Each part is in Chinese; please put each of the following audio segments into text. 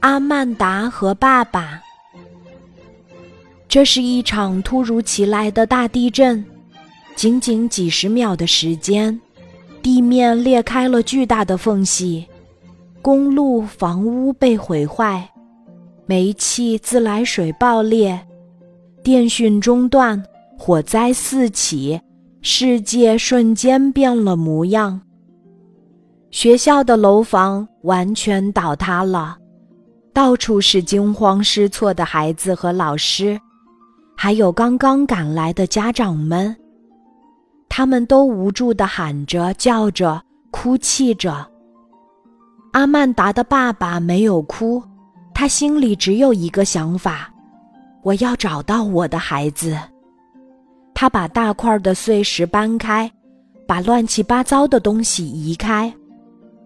阿曼达和爸爸。这是一场突如其来的大地震，仅仅几十秒的时间，地面裂开了巨大的缝隙，公路、房屋被毁坏，煤气、自来水爆裂，电讯中断，火灾四起，世界瞬间变了模样。学校的楼房完全倒塌了，到处是惊慌失措的孩子和老师。还有刚刚赶来的家长们，他们都无助地喊着、叫着、哭泣着。阿曼达的爸爸没有哭，他心里只有一个想法：我要找到我的孩子。他把大块的碎石搬开，把乱七八糟的东西移开，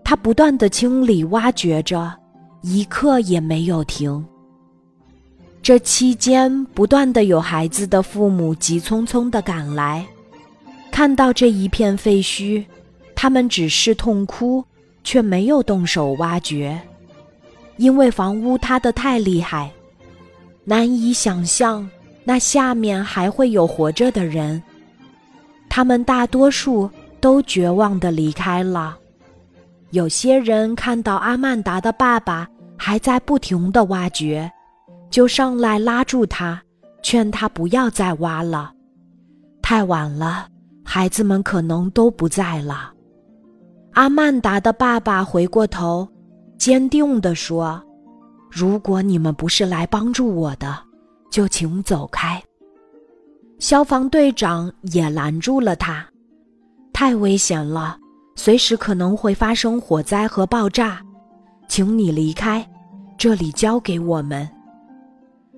他不断地清理、挖掘着，一刻也没有停。这期间，不断的有孩子的父母急匆匆的赶来，看到这一片废墟，他们只是痛哭，却没有动手挖掘，因为房屋塌得太厉害，难以想象那下面还会有活着的人。他们大多数都绝望的离开了，有些人看到阿曼达的爸爸还在不停的挖掘。就上来拉住他，劝他不要再挖了。太晚了，孩子们可能都不在了。阿曼达的爸爸回过头，坚定地说：“如果你们不是来帮助我的，就请走开。”消防队长也拦住了他：“太危险了，随时可能会发生火灾和爆炸，请你离开，这里交给我们。”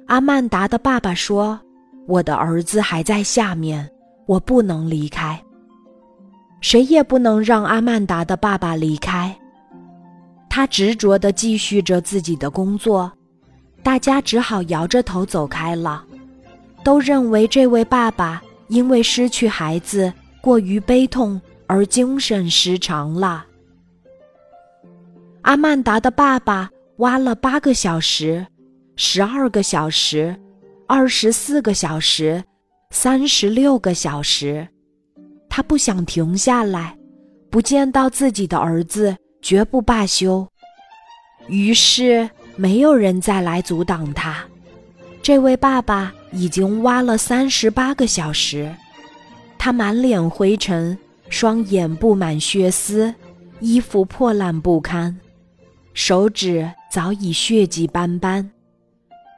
阿曼达的爸爸说：“我的儿子还在下面，我不能离开。谁也不能让阿曼达的爸爸离开。”他执着地继续着自己的工作，大家只好摇着头走开了，都认为这位爸爸因为失去孩子过于悲痛而精神失常了。阿曼达的爸爸挖了八个小时。十二个小时，二十四个小时，三十六个小时，他不想停下来，不见到自己的儿子绝不罢休。于是没有人再来阻挡他。这位爸爸已经挖了三十八个小时，他满脸灰尘，双眼布满血丝，衣服破烂不堪，手指早已血迹斑斑。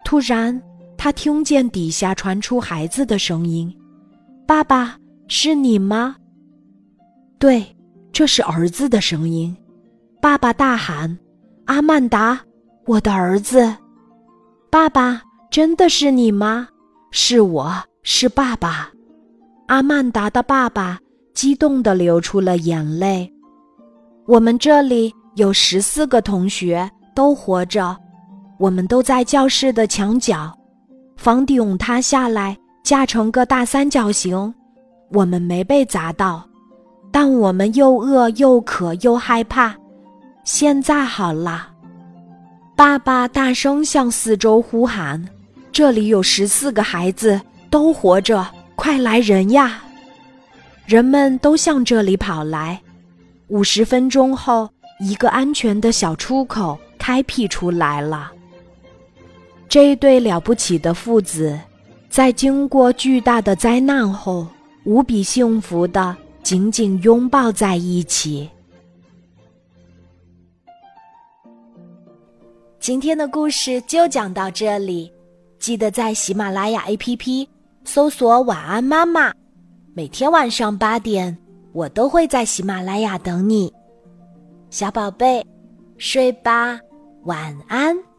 突然，他听见底下传出孩子的声音：“爸爸，是你吗？”“对，这是儿子的声音。”爸爸大喊：“阿曼达，我的儿子！”“爸爸，真的是你吗？”“是我，是爸爸。”阿曼达的爸爸激动地流出了眼泪。“我们这里有十四个同学都活着。”我们都在教室的墙角，房顶塌下来，架成个大三角形。我们没被砸到，但我们又饿又渴又害怕。现在好了，爸爸大声向四周呼喊：“这里有十四个孩子都活着，快来人呀！”人们都向这里跑来。五十分钟后，一个安全的小出口开辟出来了。这一对了不起的父子，在经过巨大的灾难后，无比幸福的紧紧拥抱在一起。今天的故事就讲到这里，记得在喜马拉雅 APP 搜索“晚安妈妈”，每天晚上八点，我都会在喜马拉雅等你，小宝贝，睡吧，晚安。